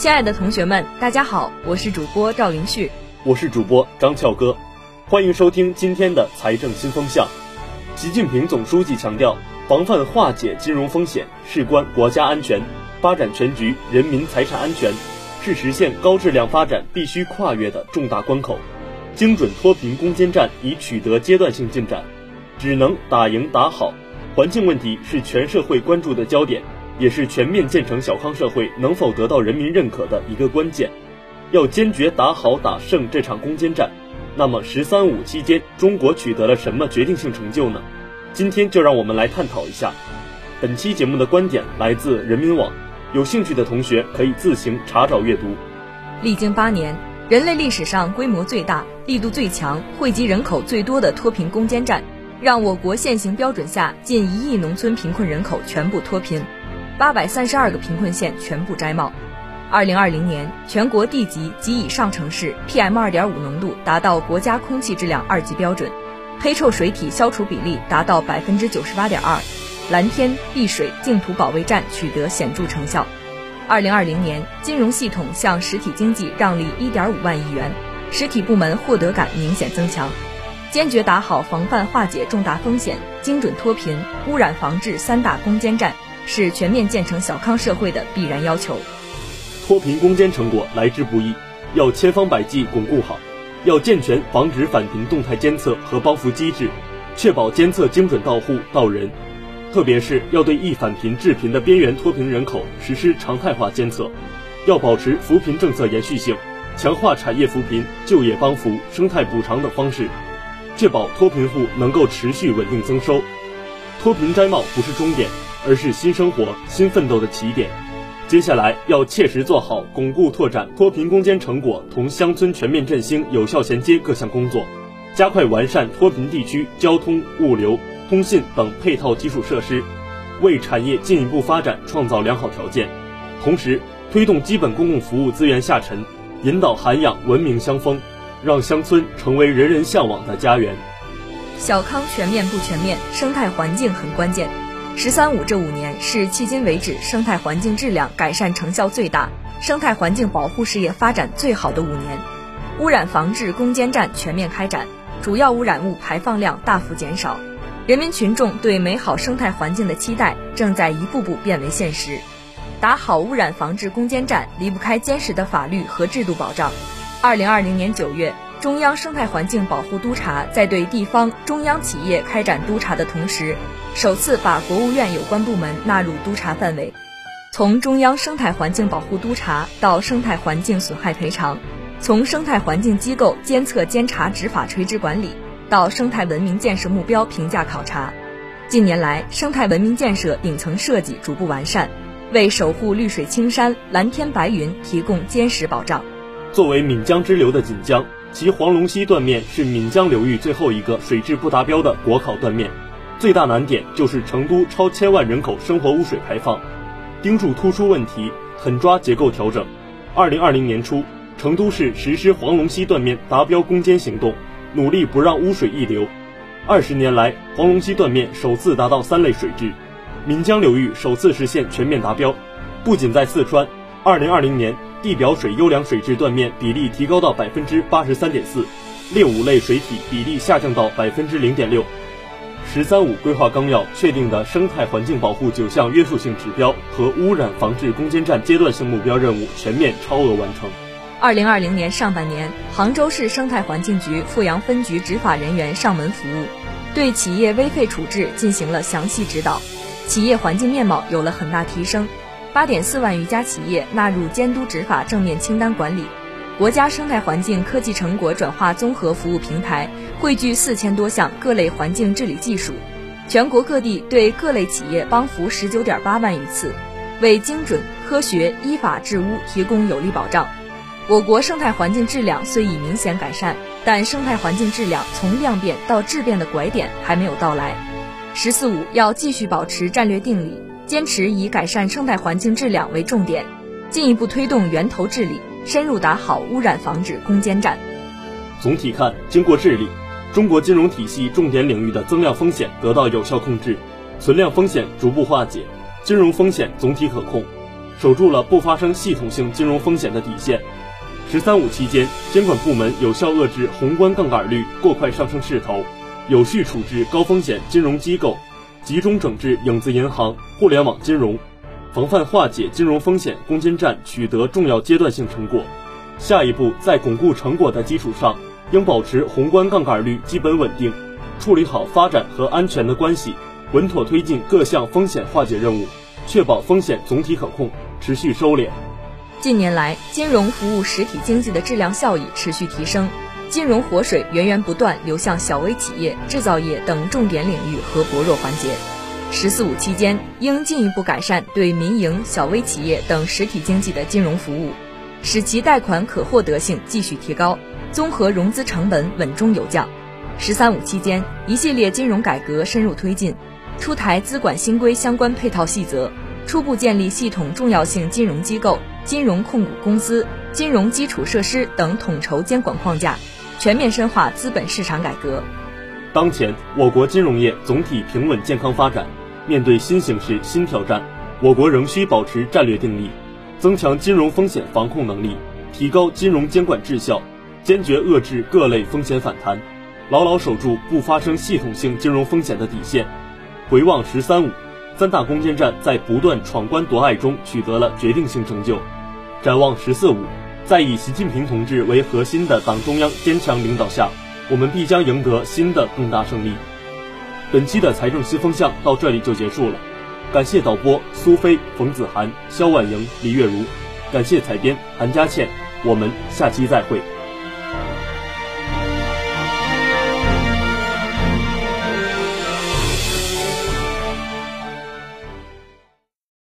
亲爱的同学们，大家好，我是主播赵林旭，我是主播张俏哥，欢迎收听今天的财政新风向。习近平总书记强调，防范化解金融风险事关国家安全、发展全局、人民财产安全，是实现高质量发展必须跨越的重大关口。精准脱贫攻坚战已取得阶段性进展，只能打赢打好。环境问题是全社会关注的焦点。也是全面建成小康社会能否得到人民认可的一个关键。要坚决打好打胜这场攻坚战，那么“十三五”期间中国取得了什么决定性成就呢？今天就让我们来探讨一下。本期节目的观点来自人民网，有兴趣的同学可以自行查找阅读。历经八年，人类历史上规模最大、力度最强、惠及人口最多的脱贫攻坚战，让我国现行标准下近一亿农村贫困人口全部脱贫。八百三十二个贫困县全部摘帽。二零二零年，全国地级及以上城市 PM 二点五浓度达到国家空气质量二级标准，黑臭水体消除比例达到百分之九十八点二，蓝天碧水净土保卫战取得显著成效。二零二零年，金融系统向实体经济让利一点五万亿元，实体部门获得感明显增强。坚决打好防范化解重大风险、精准脱贫、污染防治三大攻坚战。是全面建成小康社会的必然要求。脱贫攻坚成果来之不易，要千方百计巩固好，要健全防止返贫动态监测和帮扶机制，确保监测精准到户到人。特别是要对易返贫致贫的边缘脱贫人口实施常态化监测，要保持扶贫政策延续性，强化产业扶贫、就业帮扶、生态补偿等方式，确保脱贫户能够持续稳定增收。脱贫摘帽不是终点。而是新生活、新奋斗的起点。接下来要切实做好巩固拓展脱贫攻坚成果同乡村全面振兴有效衔接各项工作，加快完善脱贫地区交通、物流、通信等配套基础设施，为产业进一步发展创造良好条件。同时，推动基本公共服务资源下沉，引导涵养文明乡风，让乡村成为人人向往的家园。小康全面不全面，生态环境很关键。“十三五”这五年是迄今为止生态环境质量改善成效最大、生态环境保护事业发展最好的五年，污染防治攻坚战全面开展，主要污染物排放量大幅减少，人民群众对美好生态环境的期待正在一步步变为现实。打好污染防治攻坚战，离不开坚实的法律和制度保障。二零二零年九月，中央生态环境保护督察在对地方、中央企业开展督查的同时，首次把国务院有关部门纳入督查范围，从中央生态环境保护督查到生态环境损害赔偿，从生态环境机构监测监察执法垂直管理到生态文明建设目标评价考察，近年来生态文明建设顶层设计逐步完善，为守护绿水青山、蓝天白云提供坚实保障。作为闽江支流的锦江，其黄龙溪断面是岷江流域最后一个水质不达标的国考断面。最大难点就是成都超千万人口生活污水排放，盯住突出问题，狠抓结构调整。二零二零年初，成都市实施黄龙溪断面达标攻坚行动，努力不让污水溢流。二十年来，黄龙溪断面首次达到三类水质，岷江流域首次实现全面达标。不仅在四川，二零二零年地表水优良水质断面比例提高到百分之八十三点四，劣五类水体比例下降到百分之零点六。“十三五”规划纲要确定的生态环境保护九项约束性指标和污染防治攻坚战阶段性目标任务全面超额完成。二零二零年上半年，杭州市生态环境局富阳分局执法人员上门服务，对企业危废处置进行了详细指导，企业环境面貌有了很大提升，八点四万余家企业纳入监督执法正面清单管理。国家生态环境科技成果转化综合服务平台汇聚四千多项各类环境治理技术，全国各地对各类企业帮扶十九点八万余次，为精准、科学、依法治污提供有力保障。我国生态环境质量虽已明显改善，但生态环境质量从量变到质变的拐点还没有到来。“十四五”要继续保持战略定力，坚持以改善生态环境质量为重点，进一步推动源头治理。深入打好污染防治攻坚战。总体看，经过治理，中国金融体系重点领域的增量风险得到有效控制，存量风险逐步化解，金融风险总体可控。守住了不发生系统性金融风险的底线。“十三五”期间，监管部门有效遏制宏观杠杆率过快上升势头，有序处置高风险金融机构，集中整治影子银行、互联网金融，防范化解金融风险攻坚战取得重要阶段性成果。下一步，在巩固成果的基础上，应保持宏观杠杆率基本稳定，处理好发展和安全的关系，稳妥推进各项风险化解任务，确保风险总体可控，持续收敛。近年来，金融服务实体经济的质量效益持续提升，金融活水源源不断流向小微企业、制造业等重点领域和薄弱环节。“十四五”期间，应进一步改善对民营、小微企业等实体经济的金融服务，使其贷款可获得性继续提高，综合融资成本稳中有降。“十三五”期间，一系列金融改革深入推进，出台资管新规相关配套细则，初步建立系统重要性金融机构。金融控股公司、金融基础设施等统筹监管框架，全面深化资本市场改革。当前，我国金融业总体平稳健康发展。面对新形势、新挑战，我国仍需保持战略定力，增强金融风险防控能力，提高金融监管质效，坚决遏制各类风险反弹，牢牢守住不发生系统性金融风险的底线。回望“十三五”。三大攻坚战在不断闯关夺爱中取得了决定性成就。展望“十四五”，在以习近平同志为核心的党中央坚强领导下，我们必将赢得新的更大胜利。本期的财政新风向到这里就结束了，感谢导播苏菲、冯子涵、肖婉莹、李月如，感谢采编韩佳倩，我们下期再会。